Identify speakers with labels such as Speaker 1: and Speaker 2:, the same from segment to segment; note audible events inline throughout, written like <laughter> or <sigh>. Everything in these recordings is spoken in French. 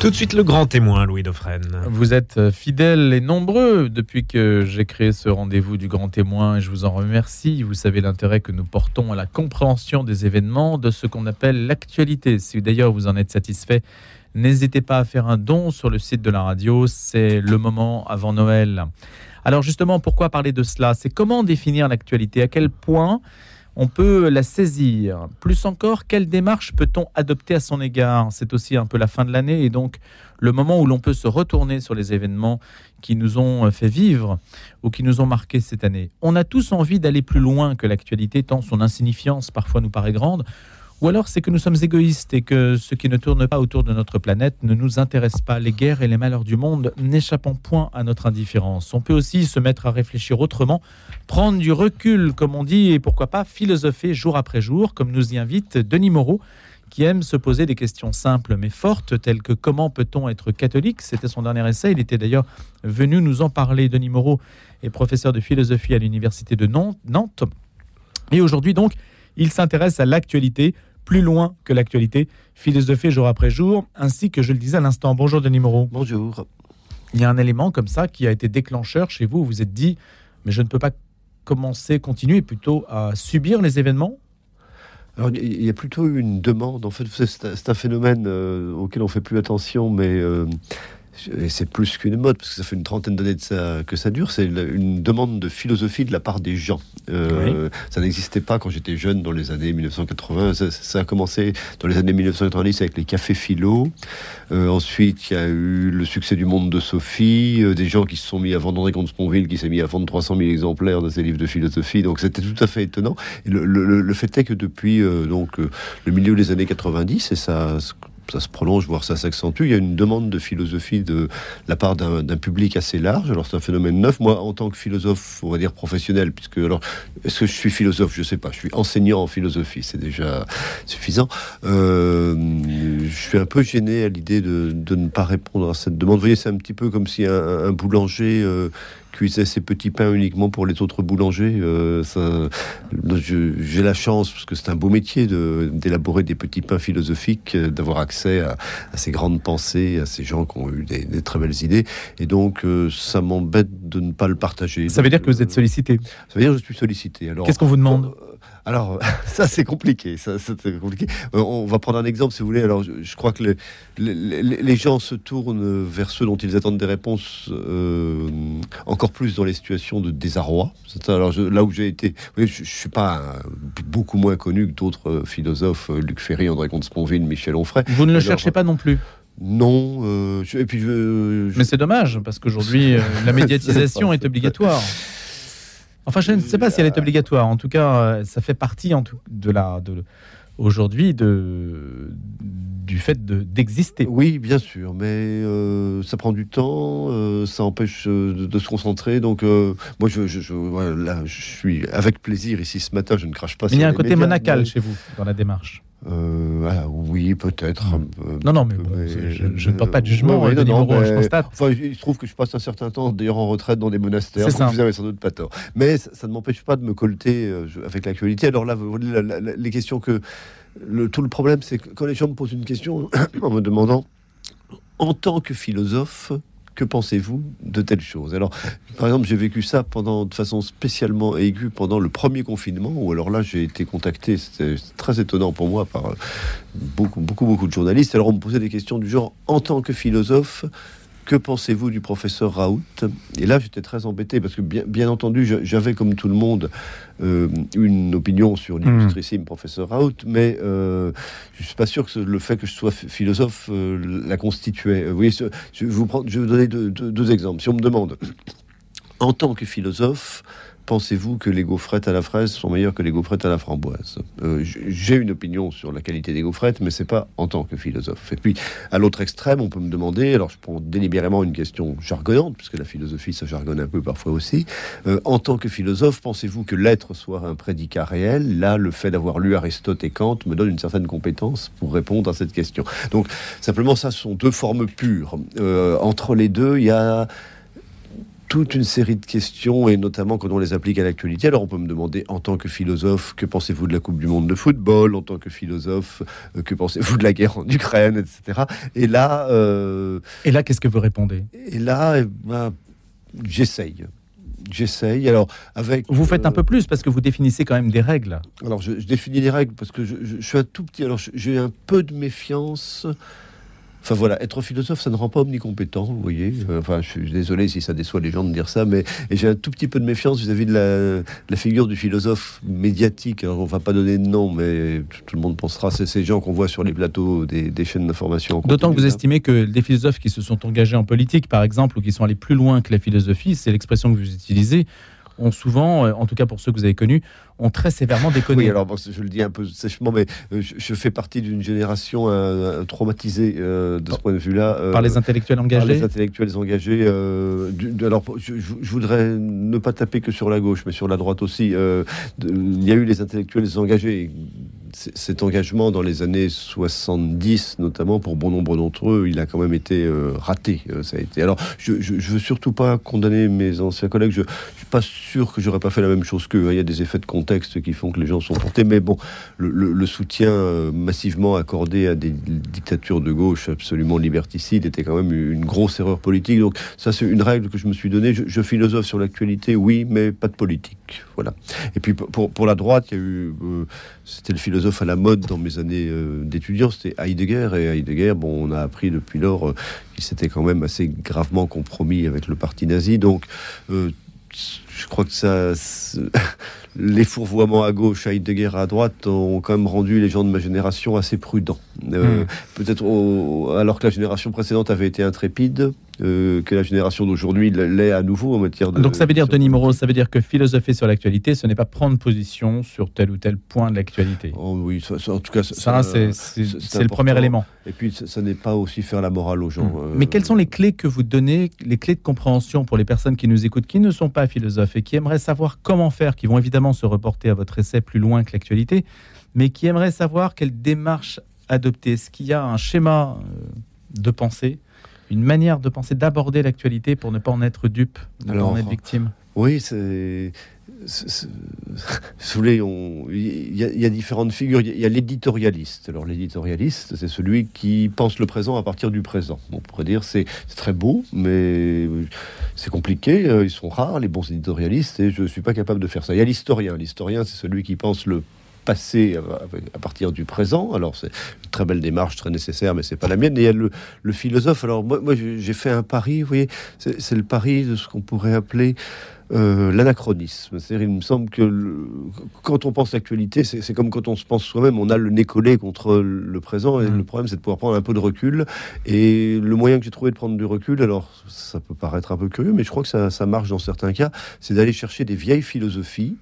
Speaker 1: Tout de suite le grand témoin, Louis Dauphren.
Speaker 2: Vous êtes fidèles et nombreux depuis que j'ai créé ce rendez-vous du grand témoin et je vous en remercie. Vous savez l'intérêt que nous portons à la compréhension des événements, de ce qu'on appelle l'actualité. Si d'ailleurs vous en êtes satisfait, n'hésitez pas à faire un don sur le site de la radio. C'est le moment avant Noël. Alors justement, pourquoi parler de cela? C'est comment définir l'actualité? À quel point on peut la saisir. Plus encore, quelle démarche peut-on adopter à son égard? C'est aussi un peu la fin de l'année et donc le moment où l'on peut se retourner sur les événements qui nous ont fait vivre ou qui nous ont marqué cette année. On a tous envie d'aller plus loin que l'actualité, tant son insignifiance parfois nous paraît grande. Ou alors c'est que nous sommes égoïstes et que ce qui ne tourne pas autour de notre planète ne nous intéresse pas. Les guerres et les malheurs du monde n'échappent point à notre indifférence. On peut aussi se mettre à réfléchir autrement, prendre du recul, comme on dit, et pourquoi pas philosopher jour après jour, comme nous y invite Denis Moreau, qui aime se poser des questions simples mais fortes, telles que comment peut-on être catholique? C'était son dernier essai. Il était d'ailleurs venu nous en parler. Denis Moreau est professeur de philosophie à l'université de Nantes. Et aujourd'hui donc, il s'intéresse à l'actualité plus loin que l'actualité, philosopher jour après jour, ainsi que je le disais à l'instant. Bonjour Denis Moreau.
Speaker 3: Bonjour.
Speaker 2: Il y a un élément comme ça qui a été déclencheur chez vous. Vous vous êtes dit, mais je ne peux pas commencer, continuer plutôt à subir les événements?
Speaker 3: Alors, il y a plutôt une demande. En fait, c'est un phénomène euh, auquel on fait plus attention, mais euh, et c'est plus qu'une mode, parce que ça fait une trentaine d'années que ça dure, c'est une demande de philosophie de la part des gens. Euh, ça n'existait pas quand j'étais jeune dans les années 1980. Ça, a commencé dans les années 1990 avec les cafés philo. Euh, ensuite, il y a eu le succès du monde de Sophie, euh, des gens qui se sont mis à vendre, André Comte-Sponville qui s'est mis à vendre 300 000 exemplaires de ses livres de philosophie. Donc c'était tout à fait étonnant. Et le, fait est que depuis donc le milieu des années 90, et ça ça se prolonge, voire ça s'accentue. Il y a une demande de philosophie de la part d'un public assez large. Alors c'est un phénomène neuf. Moi, en tant que philosophe, on va dire professionnel, puisque alors, est-ce que je suis philosophe? Je sais pas. Je suis enseignant en philosophie, c'est déjà suffisant. Euh, je suis un peu gêné à l'idée de, ne pas répondre à cette demande. Vous voyez, c'est un petit peu comme si un, boulanger euh, cuisait ses petits pains uniquement pour les autres boulangers. Euh, j'ai la chance, parce que c'est un beau métier, d'élaborer des petits pains philosophiques, euh, d'avoir accès à, ces grandes pensées, à ces gens qui ont eu des, très belles idées. Et donc, euh, ça m'embête de ne pas le partager.
Speaker 2: Ça veut dire que vous êtes sollicité
Speaker 3: Ça veut dire que je suis sollicité.
Speaker 2: Qu'est-ce qu'on vous demande?
Speaker 3: Alors, <laughs> ça c'est compliqué. Ça, compliqué. Euh, on va prendre un exemple si vous voulez. Alors, je, crois que les, gens se tournent vers ceux dont ils attendent des réponses euh, encore plus dans les situations de désarroi. Alors, là où j'ai été, je, je, suis pas beaucoup moins connu que d'autres euh, philosophes, Luc Ferry, André Comte-Sponville, Michel Onfray.
Speaker 2: Vous ne le cherchez pas non plus
Speaker 3: non, et puis
Speaker 2: je, Mais c'est dommage parce qu'aujourd'hui la <laughs> médiatisation est obligatoire. Enfin, je ne sais pas si elle est obligatoire. En tout cas, euh, ça fait partie en tout, de la, de, aujourd'hui de, du fait d'exister.
Speaker 3: oui, bien sûr, mais euh, ça prend du temps, euh, ça empêche de, se concentrer. Donc, moi, je, je, je suis avec plaisir ici ce matin. Je ne crache pas.
Speaker 2: Mais il y a un côté monacal chez vous dans la démarche.
Speaker 3: Euh, oui, peut-être.
Speaker 2: Non, non, mais, je, ne porte pas de jugement. Oui, je constate.
Speaker 3: Enfin, il se trouve que je passe un certain temps d'ailleurs en retraite dans des monastères. vous n'avez sans doute pas tort. Mais ça, ne m'empêche pas de me colter euh, avec l'actualité. Alors là, vous voyez, les questions que le, tout le problème, c'est que quand les gens me posent une question <coughs> en me demandant, en tant que philosophe, que pensez-vous de telles choses? Alors, par exemple, j'ai vécu ça pendant, de façon spécialement aiguë pendant le premier confinement, où alors là, j'ai été contacté, c'était très étonnant pour moi, par beaucoup, beaucoup, beaucoup de journalistes. Alors, on me posait des questions du genre, en tant que philosophe, que pensez-vous du professeur Raoult? Et là, j'étais très embêté parce que, bien, bien entendu, j'avais, comme tout le monde, euh, une opinion sur hmm. l'illustrissime professeur Raoult, mais euh, je ne suis pas sûr que le fait que je sois philosophe euh, la constituait. Vous voyez, je, vous, prendre, je vais vous donner deux exemples. Si on me demande, en tant que philosophe, pensez-vous que les gaufrettes à la fraise sont meilleures que les gaufrettes à la framboise? Euh, J'ai une opinion sur la qualité des gaufrettes, mais c'est pas en tant que philosophe. Et puis, à l'autre extrême, on peut me demander, alors je prends délibérément une question jargonnante, puisque la philosophie, ça jargonne un peu parfois aussi. Euh, en tant que philosophe, pensez-vous que l'être soit un prédicat réel? Là, le fait d'avoir lu Aristote et Kant me donne une certaine compétence pour répondre à cette question. Donc, simplement, ça sont deux formes pures. Euh, entre les deux, il y a toute une série de questions, et notamment quand on les applique à l'actualité. Alors on peut me demander, en tant que philosophe, que pensez-vous de la Coupe du Monde de football? En tant que philosophe, euh, que pensez-vous de la guerre en Ukraine, etc. Et là...
Speaker 2: Euh, et là, qu'est-ce que vous répondez?
Speaker 3: Et là, eh ben, j'essaye. J'essaye. Alors, avec.
Speaker 2: Vous faites un peu plus parce que vous définissez quand même des règles.
Speaker 3: Alors, je, définis des règles parce que je, je suis un tout petit. Alors, j'ai un peu de méfiance Enfin voilà, être philosophe, ça ne rend pas omnicompétent, vous voyez. Euh, enfin, je suis désolé si ça déçoit les gens de dire ça, mais j'ai un tout petit peu de méfiance vis-à-vis de, la, figure du philosophe médiatique. Alors, on va pas donner de nom, mais tout le monde pensera, c'est ces gens qu'on voit sur les plateaux des, chaînes d'information.
Speaker 2: D'autant que vous estimez que des philosophes qui se sont engagés en politique, par exemple, ou qui sont allés plus loin que la philosophie, c'est l'expression que vous utilisez, ont souvent, euh, en tout cas pour ceux que vous avez connus, ont très sévèrement déconné.
Speaker 3: Oui, alors je le dis un peu sèchement, mais euh, je, fais partie d'une génération euh, traumatisée de ce point de vue-là.
Speaker 2: par les intellectuels engagés Par
Speaker 3: les intellectuels engagés. alors, je, voudrais ne pas taper que sur la gauche, mais sur la droite aussi. il y a eu les intellectuels engagés cet engagement dans les années 70, notamment pour bon nombre d'entre eux, il a quand même été euh, raté. Euh, ça a été. Alors, je, ne veux surtout pas condamner mes anciens collègues. Je, pas sûr que j'aurais pas fait la même chose qu'eux. Hein. Il y a des effets de contexte qui font que les gens sont portés, mais bon, le, soutien euh, massivement accordé à des dictatures de gauche absolument liberticides était quand même une grosse erreur politique. Donc, ça, c'est une règle que je me suis donnée. Je, philosophe sur l'actualité, oui, mais pas de politique. Voilà. Et puis pour, pour la droite, il y a eu, c'était le philosophe à la mode dans mes années euh, d'étudiant, c'était Heidegger. Et Heidegger, bon, on a appris depuis lors euh, qu'il s'était quand même assez gravement compromis avec le parti nazi. Donc, euh, je crois que ça, <laughs> les fourvoiements à gauche, Heidegger à droite, ont quand même rendu les gens de ma génération assez prudents. Hmm. Peut-être alors que la génération précédente avait été intrépide, euh, que la génération d'aujourd'hui l'est à nouveau en matière de.
Speaker 2: Donc ça veut dire, Denis Moreau, ça veut dire que philosopher sur l'actualité, ce n'est pas prendre position sur tel ou tel point de l'actualité.
Speaker 3: Oh, oui, en tout cas,
Speaker 2: ça, c'est le premier élément.
Speaker 3: Et puis, ça, n'est pas aussi faire la morale aux gens. Hmm.
Speaker 2: Euh, Mais quelles sont les clés que vous donnez, les clés de compréhension pour les personnes qui nous écoutent, qui ne sont pas philosophes et qui aimeraient savoir comment faire, qui vont évidemment se reporter à votre essai plus loin que l'actualité, mais qui aimeraient savoir quelle démarche adopter? Est-ce qu'il y a un schéma euh, de pensée une manière de penser, d'aborder l'actualité pour ne pas en être dupe, ne pas en être victime
Speaker 3: Oui, c'est. il y, a différentes figures. Il y a, l'éditorialiste. Alors l'éditorialiste, c'est celui qui pense le présent à partir du présent. On pourrait dire c'est très beau, mais c'est compliqué. Euh, ils sont rares les bons éditorialistes et je ne suis pas capable de faire ça. Il y a l'historien. L'historien, c'est celui qui pense le passer à partir du présent. Alors c'est une très belle démarche, très nécessaire, mais c'est pas la mienne. Et il y a le, philosophe. Alors moi, moi j'ai fait un pari, vous voyez, c'est le pari de ce qu'on pourrait appeler euh, l'anachronisme. C'est-à-dire, il me semble que quand on pense l'actualité, c'est comme quand on se pense soi-même, on a le nez collé contre le présent, et mmh. le problème, c'est de pouvoir prendre un peu de recul. Et le moyen que j'ai trouvé de prendre du recul, alors ça peut paraître un peu curieux, mais je crois que ça, ça marche dans certains cas, c'est d'aller chercher des vieilles philosophies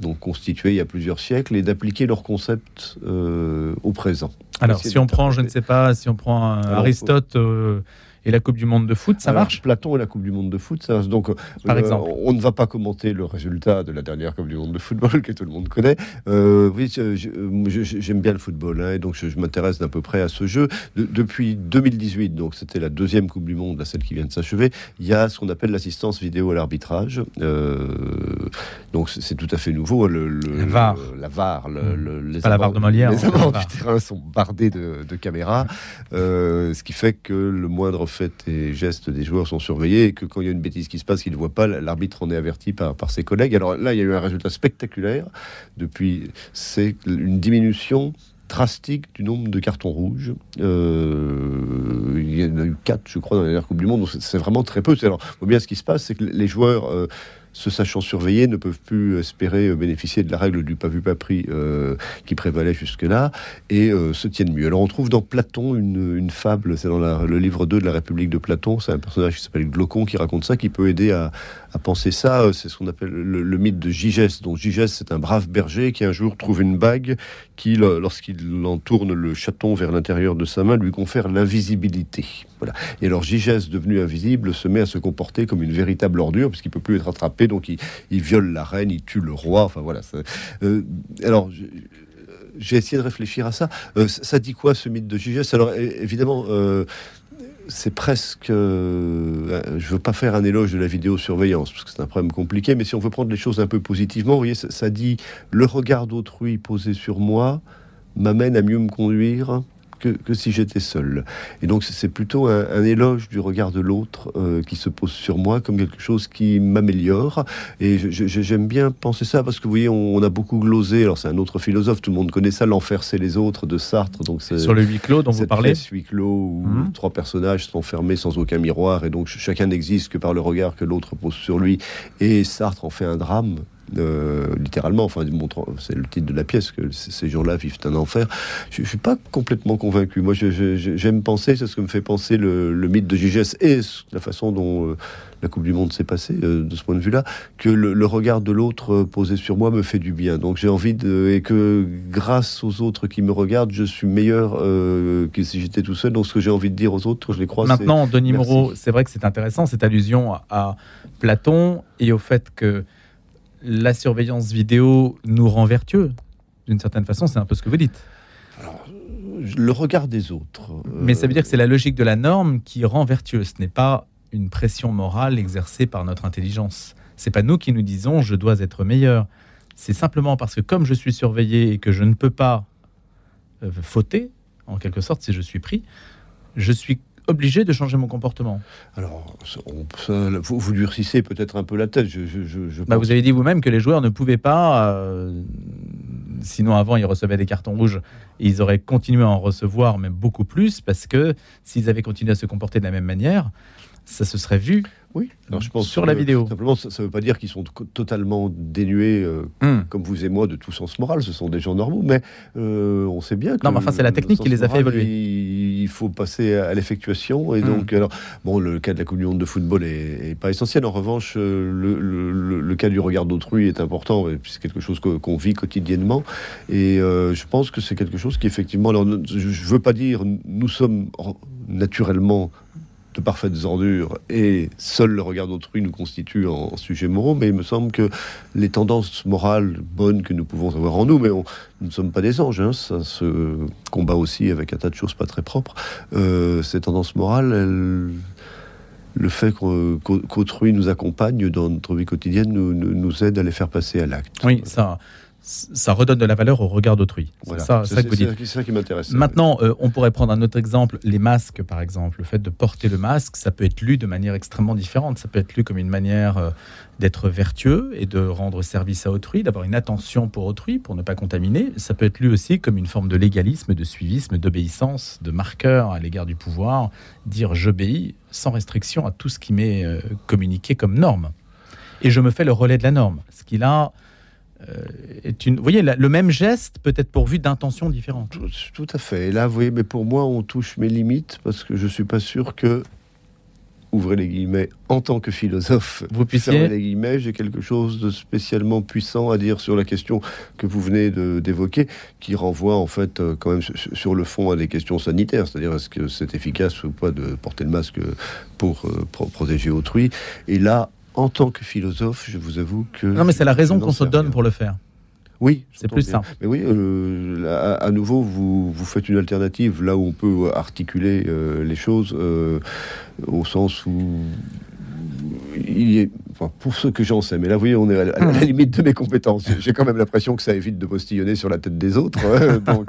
Speaker 3: donc constitués il y a plusieurs siècles, et d'appliquer leurs concepts euh, au présent.
Speaker 2: Alors, si on prend, je ne sais pas, si on prend Aristote, euh, et la Coupe du Monde de foot, ça marche?
Speaker 3: Platon et la Coupe du Monde de foot, ça Donc,
Speaker 2: par euh, exemple,
Speaker 3: on ne va pas commenter le résultat de la dernière Coupe du Monde de football <laughs> que tout le monde connaît. Euh, oui, j'aime bien le football, hein, et donc je, m'intéresse d'à peu près à ce jeu. depuis 2018, donc c'était la deuxième Coupe du Monde, celle qui vient de s'achever, il y a ce qu'on appelle l'assistance vidéo à l'arbitrage. Euh, donc c'est tout à fait nouveau. Le,
Speaker 2: la VAR.
Speaker 3: la VAR.
Speaker 2: Le, les pas la VAR de Molière.
Speaker 3: Les abords du terrain sont bardés de, de caméras, ce qui fait que le moindre faits et gestes des joueurs sont surveillés et que quand il y a une bêtise qui se passe qu'ils ne voient pas, l'arbitre en est averti par, ses collègues. Alors là, il y a eu un résultat spectaculaire. Depuis, c'est une diminution drastique du nombre de cartons rouges. Euh, il y en a eu quatre, je crois, dans la dernière Coupe du Monde. C'est vraiment très peu. Alors, bien ce qui se passe, c'est que les joueurs euh, se sachant surveillés, ne peuvent plus espérer bénéficier de la règle du pas vu pas pris euh, qui prévalait jusque-là et euh, se tiennent mieux. Alors on trouve dans Platon une, fable, c'est dans le livre 2 de la République de Platon, c'est un personnage qui s'appelle Glaucon qui raconte ça, qui peut aider à, penser ça. Euh, c'est ce qu'on appelle le, mythe de Gigès. Donc Gigès, c'est un brave berger qui un jour trouve une bague qui, lorsqu'il entourne le chaton vers l'intérieur de sa main, lui confère l'invisibilité. Voilà. Et alors Gigès, devenu invisible, se met à se comporter comme une véritable ordure, puisqu'il peut plus être attrapé, donc il, viole la reine, il tue le roi. Enfin voilà. Euh, alors j'ai essayé de réfléchir à ça. Euh, ça dit quoi ce mythe de Gigès Alors évidemment. Euh, c'est presque. Euh, je veux pas faire un éloge de la vidéosurveillance, parce que c'est un problème compliqué, mais si on veut prendre les choses un peu positivement, vous voyez, ça dit le regard d'autrui posé sur moi m'amène à mieux me conduire que, si j'étais seul. Et donc c'est plutôt un, éloge du regard de l'autre euh, qui se pose sur moi comme quelque chose qui m'améliore. Et j'aime bien penser ça parce que vous voyez, on, a beaucoup glosé. Alors c'est un autre philosophe, tout le monde connaît ça, l'enfer c'est les autres de Sartre. Donc
Speaker 2: sur le huis clos dont vous parlez.
Speaker 3: Huis clos où mhm. trois personnages sont fermés sans aucun miroir et donc chacun n'existe que par le regard que l'autre pose sur lui. Et Sartre en fait un drame euh, littéralement, enfin, c'est le titre de la pièce, que ces gens-là vivent un enfer. Je ne suis pas complètement convaincu. Moi, j'aime penser, c'est ce que me fait penser le, mythe de GGS et la façon dont euh, la Coupe du Monde s'est passée, euh, de ce point de vue-là, que le, regard de l'autre posé sur moi me fait du bien. Donc j'ai envie de. et que grâce aux autres qui me regardent, je suis meilleur que si j'étais tout seul. Donc ce que j'ai envie de dire aux autres, je les crois.
Speaker 2: Maintenant, Denis Moreau, c'est vrai que c'est intéressant, cette allusion à Platon et au fait que la surveillance vidéo nous rend vertueux. D'une certaine façon, c'est un peu ce que vous dites.
Speaker 3: le regard des autres.
Speaker 2: Mais ça veut dire que c'est la logique de la norme qui rend vertueux. Ce n'est pas une pression morale exercée par notre intelligence. C'est pas nous qui nous disons je dois être meilleur. C'est simplement parce que comme je suis surveillé et que je ne peux pas euh, fauter, en quelque sorte, si je suis pris, je suis obligé de changer mon comportement
Speaker 3: Alors, vous, vous, durcissez peut-être un peu la tête. Je,
Speaker 2: bah, vous avez dit vous-même que les joueurs ne pouvaient pas, euh, sinon avant ils recevaient des cartons rouges, ils auraient continué à en recevoir, mais beaucoup plus, parce que s'ils avaient continué à se comporter de la même manière, ça se serait vu
Speaker 3: oui,
Speaker 2: Alors, je pense sur la vidéo.
Speaker 3: Simplement, ça ne veut pas dire qu'ils sont totalement dénués, euh, hmm. comme vous et moi, de tout sens moral. Ce sont des gens normaux, mais euh, on sait bien que.
Speaker 2: Non, mais enfin, c'est la technique qui les a fait évoluer.
Speaker 3: Il, faut passer à l'effectuation. Et hmm. donc, alors, bon, le cas de la Monde de football est, pas essentiel. En revanche, euh, le, cas du regard d'autrui est important, c'est quelque chose qu'on vit quotidiennement. Et je pense que c'est quelque chose qui, effectivement, alors, je ne veux pas dire nous sommes naturellement de parfaites ordures et seul le regard d'autrui nous constitue en, sujet moraux, mais il me semble que les tendances morales bonnes que nous pouvons avoir en nous, mais nous ne sommes pas des anges, hein, ça se combat aussi avec un tas de choses pas très propres. Euh, ces tendances morales, le fait qu'autrui nous accompagne dans notre vie quotidienne nous, nous aide à les faire passer à l'acte.
Speaker 2: Oui, ça ça redonne de la valeur au regard d'autrui.
Speaker 3: C'est ça, ça, qui m'intéresse.
Speaker 2: Maintenant, euh, on pourrait prendre un autre exemple, les masques par exemple. Le fait de porter le masque, ça peut être lu de manière extrêmement différente. Ça peut être lu comme une manière euh, d'être vertueux et de rendre service à autrui, d'avoir une attention pour autrui, pour ne pas contaminer. Ça peut être lu aussi comme une forme de légalisme, de suivisme, d'obéissance, de marqueur à l'égard du pouvoir. Dire j'obéis sans restriction à tout ce qui m'est euh, communiqué comme norme. Et je me fais le relais de la norme. Ce qu'il a euh, est une. Vous voyez, le même geste peut être pourvu d'intentions différentes.
Speaker 3: Tout, à fait. Et là, vous voyez, mais pour moi, on touche mes limites parce que je suis pas sûr que ouvrez les guillemets, en tant que philosophe,
Speaker 2: vous puissiez
Speaker 3: les guillemets, j'ai quelque chose de spécialement puissant à dire sur la question que vous venez d'évoquer, qui renvoie en fait euh, quand même sur le fond à des questions sanitaires, c'est-à-dire est-ce que c'est efficace ou pas de porter le masque pour euh, protéger autrui. Et là, en tant que philosophe, je vous avoue que.
Speaker 2: Non, mais c'est la raison qu'on se donne pour le faire.
Speaker 3: Oui,
Speaker 2: c'est plus simple.
Speaker 3: Mais oui, euh, à, nouveau, vous, vous, faites une alternative là où on peut articuler euh, les choses euh, au sens où il est, pour ce que j'en sais, mais là, vous voyez, on est à la, limite de mes compétences. J'ai quand même l'impression que ça évite de postillonner sur la tête des autres, hein, <laughs> donc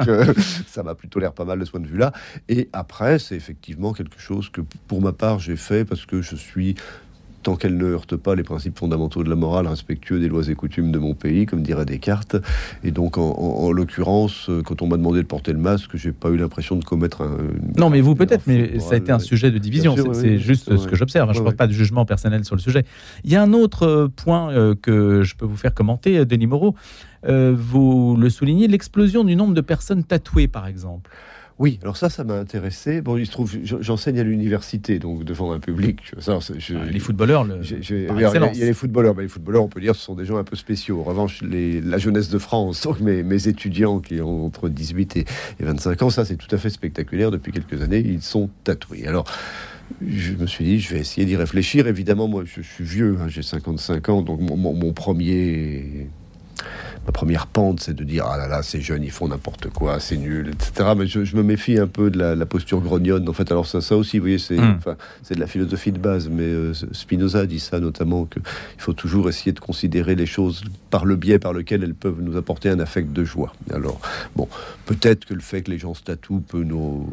Speaker 3: ça m'a plutôt l'air pas mal de ce point de vue-là. Et après, c'est effectivement quelque chose que, pour ma part, j'ai fait parce que je suis tant qu'elle ne heurte pas les principes fondamentaux de la morale, respectueux des lois et coutumes de mon pays, comme dirait Descartes. Et donc, en, l'occurrence, euh, quand on m'a demandé de porter le masque, j'ai pas eu l'impression de commettre un.
Speaker 2: Non, mais vous peut-être, mais ça a été un sujet de division. C'est juste ce que j'observe. je ne porte pas de jugement personnel sur le sujet. Il y a un autre euh, point euh, que je peux vous faire commenter, Denis Moreau. vous le soulignez, l'explosion du nombre de personnes tatouées, par exemple.
Speaker 3: Oui, alors ça, ça m'a intéressé. Bon, il se trouve, j'enseigne à l'université, donc devant un public.
Speaker 2: Ça, ah, les footballeurs, le,
Speaker 3: il, y a, les footballeurs. les footballeurs, on peut dire, ce sont des gens un peu spéciaux. En revanche, la jeunesse de France, <laughs> mes, mes, étudiants qui ont entre 18 et, 25 ans, ça, c'est tout à fait spectaculaire. Depuis quelques années, ils sont tatoués. Alors, je me suis dit, je vais essayer d'y réfléchir. Évidemment, moi, je, suis vieux, hein, j'ai 55 ans, donc mon premier ma première pente, c'est de dire ah là là, ces jeunes, ils font n'importe quoi, c'est nul, etc. Mais je, me méfie un peu de la, posture grognonne. En fait, alors ça, ça aussi, vous voyez, c'est hmm. de la philosophie de base. Mais euh, Spinoza dit ça notamment qu'il faut toujours essayer de considérer les choses par le biais par lequel elles peuvent nous apporter un affect de joie. Alors bon, peut-être que le fait que les gens se tatouent peut nous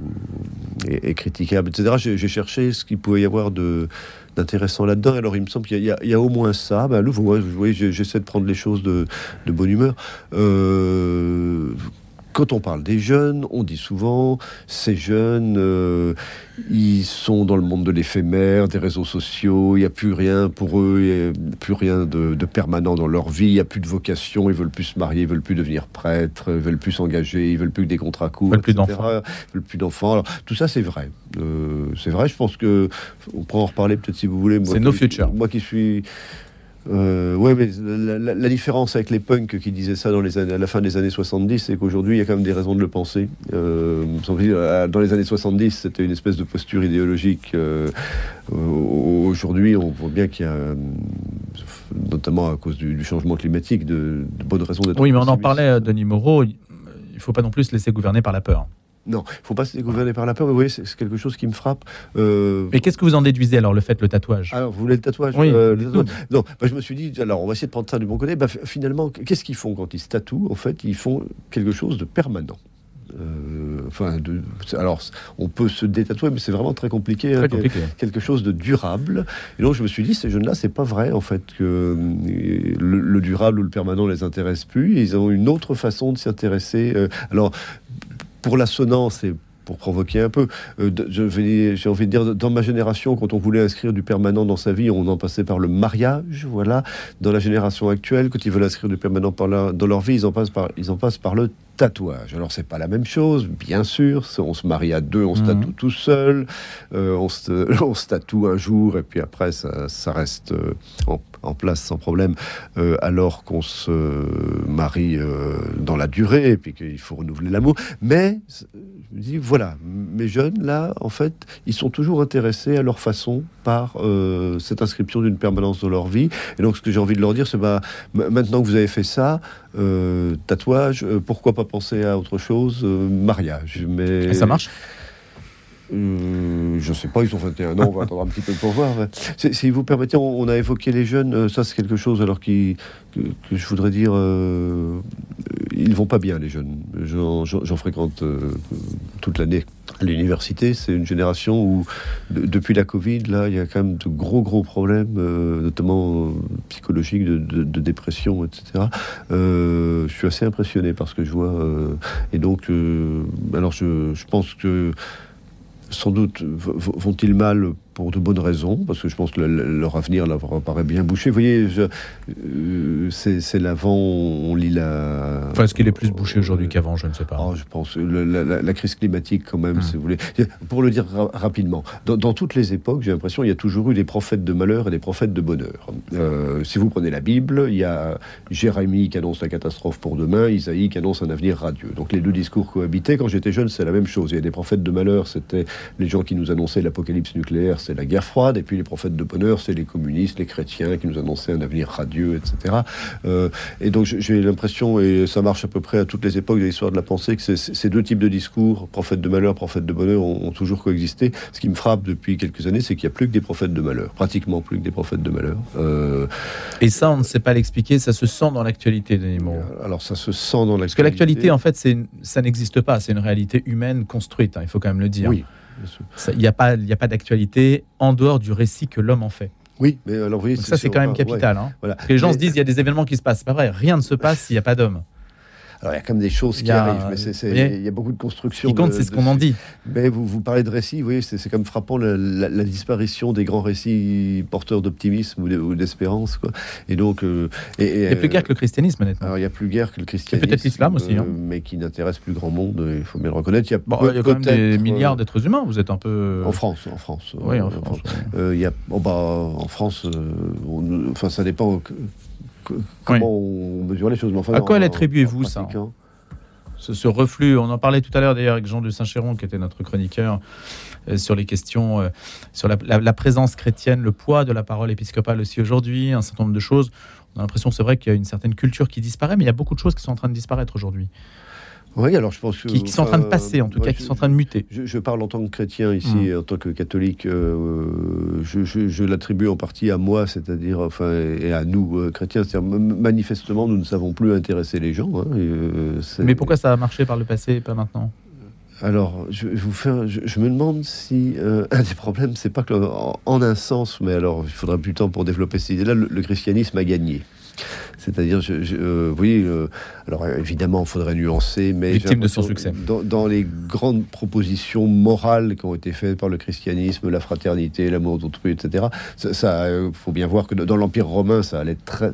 Speaker 3: est, critiquable, etc. J'ai cherché ce qu'il pouvait y avoir de d'intéressant là-dedans. Alors il me semble qu'il y, a au moins ça. Ben, voyez, j'essaie de prendre les choses de, de bonne humeur. Euh, quand on parle des jeunes, on dit souvent ces jeunes, euh, ils sont dans le monde de l'éphémère, des réseaux sociaux, il n'y a plus rien pour eux, il n'y a plus rien de, permanent dans leur vie, il n'y a plus de vocation, ils veulent plus se marier, ils veulent plus devenir prêtres, ils veulent plus s'engager, ils veulent plus que des contrats courts, ils
Speaker 2: veulent plus d'enfants.
Speaker 3: veulent plus d'enfants. Alors tout ça c'est vrai, euh, c'est vrai. Je pense que on pourra en reparler peut-être si vous voulez.
Speaker 2: C'est nos futurs.
Speaker 3: Moi qui suis euh, oui, mais la, différence avec les punks qui disaient ça dans les années, à la fin des années 70, c'est qu'aujourd'hui, il y a quand même des raisons de le penser. Euh, dans les années 70, c'était une espèce de posture idéologique. Euh, aujourd'hui, on voit bien qu'il y a, notamment à cause du, changement climatique, de, bonnes raisons d'être.
Speaker 2: Oui, mais on en parlait, Denis Moreau, il ne faut pas non plus se laisser gouverner par la peur.
Speaker 3: Non, il ne faut pas se gouverner par la peur. Mais vous voyez, c'est quelque chose qui me frappe.
Speaker 2: Euh... Mais qu'est-ce que vous en déduisez alors, le fait, le tatouage?
Speaker 3: Alors, vous voulez le tatouage Oui. Euh, non, bah, je me suis dit, alors on va essayer de prendre ça du bon côté. Bah, finalement, qu'est-ce qu'ils font quand ils se tatouent? En fait, ils font quelque chose de permanent. Euh, enfin, de, alors on peut se détatouer, mais c'est vraiment très compliqué,
Speaker 2: hein, compliqué.
Speaker 3: Quelque chose de durable. Et donc je me suis dit, ces jeunes-là, c'est pas vrai en fait que euh, le, durable ou le permanent les intéresse plus. Ils ont une autre façon de s'y intéresser. Alors pour l'assonance et pour provoquer un peu. Euh, j'ai envie de dire, dans ma génération, quand on voulait inscrire du permanent dans sa vie, on en passait par le mariage, voilà. Dans la génération actuelle, quand ils veulent inscrire du permanent dans leur vie, ils en passent par, ils en passent par le tatouage. Alors c'est pas la même chose, bien sûr. On se marie à deux, on se mhm. tatoue tout seul, euh, on, se, <laughs> on, se, tatoue un jour et puis après ça, ça reste euh, en, place sans problème. Euh, alors qu'on se marie dans la durée et puis qu'il faut renouveler l'amour. Mais je me dis voilà, mes jeunes là, en fait, ils sont toujours intéressés à leur façon par cette inscription d'une permanence dans leur vie. Et donc ce que j'ai envie de leur dire, c'est bah maintenant que vous avez fait ça, tatouage, pourquoi pas penser à autre chose, euh, mariage. Mais
Speaker 2: Et ça marche?
Speaker 3: Euh, je sais pas, ils ont 21 ans, on va attendre un petit peu pour voir. Si vous permettez, on, a évoqué les jeunes, euh, ça c'est quelque chose alors que, je voudrais dire, euh, ils vont pas bien les jeunes. J'en fréquente toute l'année à l'université. C'est une génération où, depuis la Covid, là, il y a quand même de gros gros problèmes, notamment psychologiques, de, dépression, etc. je suis assez impressionné par ce que je vois. et donc, alors je pense que sans doute vont-ils mal pour de bonnes raisons, parce que je pense que leur avenir leur paraît bien bouché. Vous voyez, euh, c'est l'avant, on lit la...
Speaker 2: Enfin, est-ce qu'il est plus bouché aujourd'hui qu'avant Je ne sais pas.
Speaker 3: Oh, je pense, la, crise climatique quand même, hum. si vous voulez. Pour le dire rapidement, dans, toutes les époques, j'ai l'impression, il y a toujours eu des prophètes de malheur et des prophètes de bonheur. Euh, si vous prenez la Bible, il y a Jérémie qui annonce la catastrophe pour demain, Isaïe qui annonce un avenir radieux. Donc les deux discours cohabitaient. Quand j'étais jeune, c'est la même chose. Il y a des prophètes de malheur, c'était les gens qui nous annonçaient l'apocalypse nucléaire, c'est la guerre froide, et puis les prophètes de bonheur, c'est les communistes, les chrétiens qui nous annonçaient un avenir radieux, etc. Euh, et donc j'ai l'impression, et ça marche à peu près à toutes les époques de l'histoire de la pensée, que ces deux types de discours, prophètes de malheur, prophètes de bonheur, ont, toujours coexisté. Ce qui me frappe depuis quelques années, c'est qu'il n'y a plus que des prophètes de malheur, pratiquement plus que des prophètes de malheur.
Speaker 2: Euh, et ça, on ne sait pas l'expliquer, ça se sent dans l'actualité, Denis Moreau.
Speaker 3: Alors ça se sent dans l'actualité.
Speaker 2: Parce que l'actualité, en fait, ça n'existe pas, c'est une réalité humaine construite, hein, il faut quand même le dire.
Speaker 3: Oui.
Speaker 2: Il n'y a pas, a pas d'actualité en dehors du récit que l'homme en fait.
Speaker 3: Oui, mais alors voyez,
Speaker 2: ça c'est quand même capital. Hein. voilà. les gens se disent il y a des événements qui se passent. C'est pas vrai, rien ne se passe s'il n'y a pas d'homme.
Speaker 3: Alors, il y a quand même des choses qui arrivent, mais il y a beaucoup de construction.
Speaker 2: Ce qui compte, c'est ce qu'on en dit.
Speaker 3: Mais vous, vous parlez de récits, vous voyez, c'est comme frappant la, disparition des grands récits porteurs d'optimisme ou d'espérance. quoi. Et donc. Euh,
Speaker 2: et, il y a plus guère que le christianisme, honnêtement.
Speaker 3: Alors, il y a plus guerre que le christianisme.
Speaker 2: Peut-être l'islam aussi. Hein. Euh,
Speaker 3: mais qui n'intéresse plus grand monde, il faut bien le reconnaître.
Speaker 2: Il y a, il y a quand même des milliards euh, d'êtres humains, vous êtes un peu.
Speaker 3: En France, en France.
Speaker 2: Oui, en France.
Speaker 3: il y a, bah, en France, enfin, ça dépend comment on mesure les choses.
Speaker 2: enfin, à quoi l'attribuez-vous ça ce, reflux. On en parlait tout à l'heure d'ailleurs avec Jean de Saint-Chéron, qui était notre chroniqueur, euh, sur les questions, euh, sur la, présence chrétienne, le poids de la parole épiscopale aussi aujourd'hui, un certain nombre de choses. On a l'impression, c'est vrai, qu'il y a une certaine culture qui disparaît, mais il y a beaucoup de choses qui sont en train de disparaître aujourd'hui.
Speaker 3: Oui, alors je pense que,
Speaker 2: qui, sont en train de passer, en tout cas, qui sont en train de muter.
Speaker 3: Je, parle en tant que chrétien ici, mmh. en tant que catholique. Euh, je, l'attribue en partie à moi, c'est-à-dire, enfin, et à nous euh, chrétiens. C'est-à-dire, manifestement, nous ne savons plus intéresser les gens. Hein,
Speaker 2: euh, Mais pourquoi ça a marché par le passé et pas maintenant?
Speaker 3: Alors, je, vous faire, je, me demande si <laughs> un des problèmes, c'est pas que en, un sens, mais alors il faudra plus de temps pour développer cette idée-là. le christianisme a gagné. C'est-à-dire, je, euh, oui, euh, alors évidemment, il faudrait nuancer, mais
Speaker 2: victime de son succès.
Speaker 3: Dans, les grandes propositions morales qui ont été faites par le christianisme, la fraternité, l'amour d'autrui, etc. Ça, euh, faut bien voir que dans l'Empire romain, ça allait très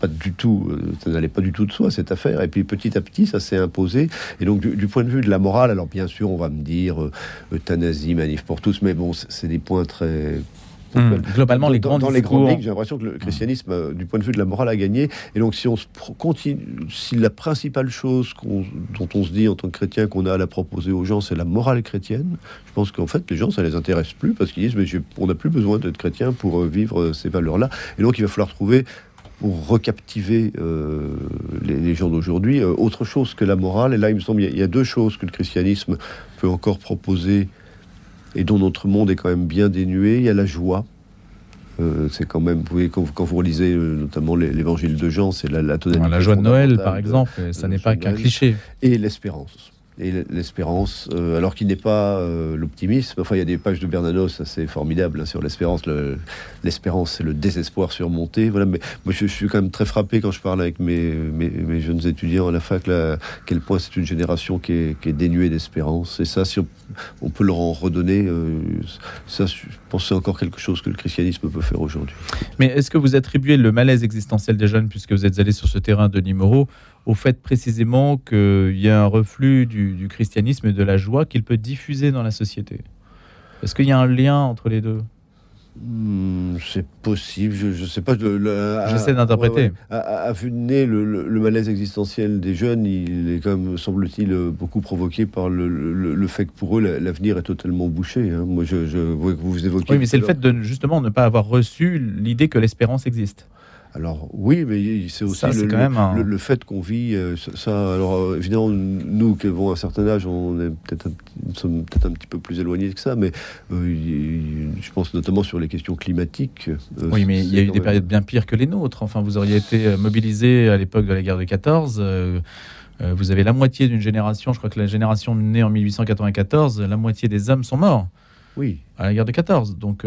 Speaker 3: pas du tout, ça n'allait pas du tout de soi cette affaire. Et puis petit à petit, ça s'est imposé. Et donc du, point de vue de la morale, alors bien sûr, on va me dire euthanasie, manif pour tous, mais bon, c'est des points très
Speaker 2: Hmm. Globalement, les grands
Speaker 3: dans, les grandes j'ai l'impression que le christianisme, euh, du point de vue de la morale, a gagné. Et donc, si on se continue, si la principale chose dont on se dit en tant que chrétien qu'on a à la proposer aux gens, c'est la morale chrétienne, je pense qu'en fait, les gens, ça les intéresse plus parce qu'ils disent, mais on n'a plus besoin d'être chrétien pour euh, vivre euh, ces valeurs-là. Et donc, il va falloir trouver pour recaptiver les, gens d'aujourd'hui, autre chose que la morale. Et là, il me semble, il y, a deux choses que le christianisme peut encore proposer et dont notre monde est quand même bien dénué. Il y a la joie. Euh, c'est quand même, vous voyez, quand, vous relisez euh, notamment l'évangile de Jean, c'est la, la tonalité.
Speaker 2: La joie de Noël, par exemple, ça n'est pas qu'un cliché.
Speaker 3: Et l'espérance et l'espérance, euh, alors qu'il n'est pas euh, l'optimisme. Enfin, il y a des pages de Bernanos assez formidables hein, sur l'espérance. L'espérance, c'est le désespoir surmonté. Voilà, mais moi, je, suis quand même très frappé quand je parle avec mes, jeunes étudiants à la fac, là, quel point c'est une génération qui est, dénuée d'espérance. Et ça, si on, peut leur en redonner, euh, ça, je pense c'est encore quelque chose que le christianisme peut faire aujourd'hui.
Speaker 2: Mais est-ce que vous attribuez le malaise existentiel des jeunes, puisque vous êtes allé sur ce terrain de Moreau, au fait précisément qu'il y a un reflux du, christianisme et de la joie qu'il peut diffuser dans la société. Est-ce qu'il y a un lien entre les deux?
Speaker 3: Hmm, c'est possible, je ne sais pas.
Speaker 2: J'essaie d'interpréter.
Speaker 3: À, vue de nez, le, malaise existentiel des jeunes, il est comme semble-t-il, beaucoup provoqué par le, fait que pour eux, l'avenir est totalement bouché. Hein. Moi, je, vois que vous évoquez.
Speaker 2: Oui, mais c'est le fait de justement ne pas avoir reçu l'idée que l'espérance existe.
Speaker 3: Alors oui, mais c'est aussi le, le, fait qu'on vit euh, ça. Alors euh, évidemment, nous qui avons un certain âge, on est peut-être sommes peut-être un petit peu plus éloignés que ça, mais euh, je pense notamment sur les questions climatiques.
Speaker 2: oui, mais il y a eu des périodes bien pires que les nôtres. Enfin, vous auriez été mobilisé à l'époque de la guerre de 14. vous avez la moitié d'une génération, je crois que la génération née en 1894, la moitié des hommes sont morts.
Speaker 3: Oui.
Speaker 2: À la guerre de 14. Donc.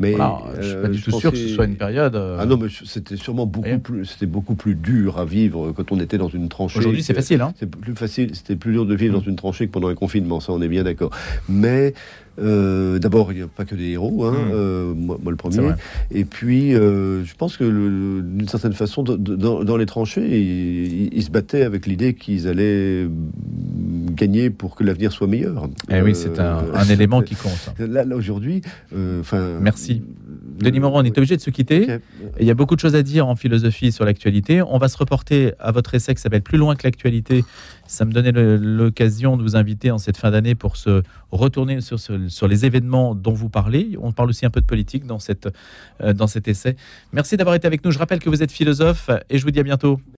Speaker 2: Mais je suis pas du tout sûr que ce soit une période.
Speaker 3: Euh, ah non, mais c'était sûrement beaucoup plus, c'était beaucoup plus dur à vivre quand on était dans une tranchée.
Speaker 2: Aujourd'hui, c'est facile, hein
Speaker 3: C'est plus facile, c'était plus dur de vivre dans une tranchée que pendant un confinement, ça, on est bien d'accord. Mais euh, d'abord, il n'y a pas que des héros, hein, euh, moi, le premier. Et puis, je pense que d'une certaine façon, dans, les tranchées, ils, se battaient avec l'idée qu'ils allaient gagner pour que l'avenir soit meilleur.
Speaker 2: Eh oui, c'est un, élément qui <laughs> compte.
Speaker 3: Là, là aujourd'hui, enfin.
Speaker 2: Merci Denis Moreau, on est obligé de se quitter. Il y a beaucoup de choses à dire en philosophie sur l'actualité. On va se reporter à votre essai qui s'appelle Plus loin que l'actualité. Ça me donnait l'occasion de vous inviter en cette fin d'année pour se retourner sur, sur, les événements dont vous parlez. On parle aussi un peu de politique dans, cette, euh, dans cet essai. Merci d'avoir été avec nous. Je rappelle que vous êtes philosophe et je vous dis à bientôt.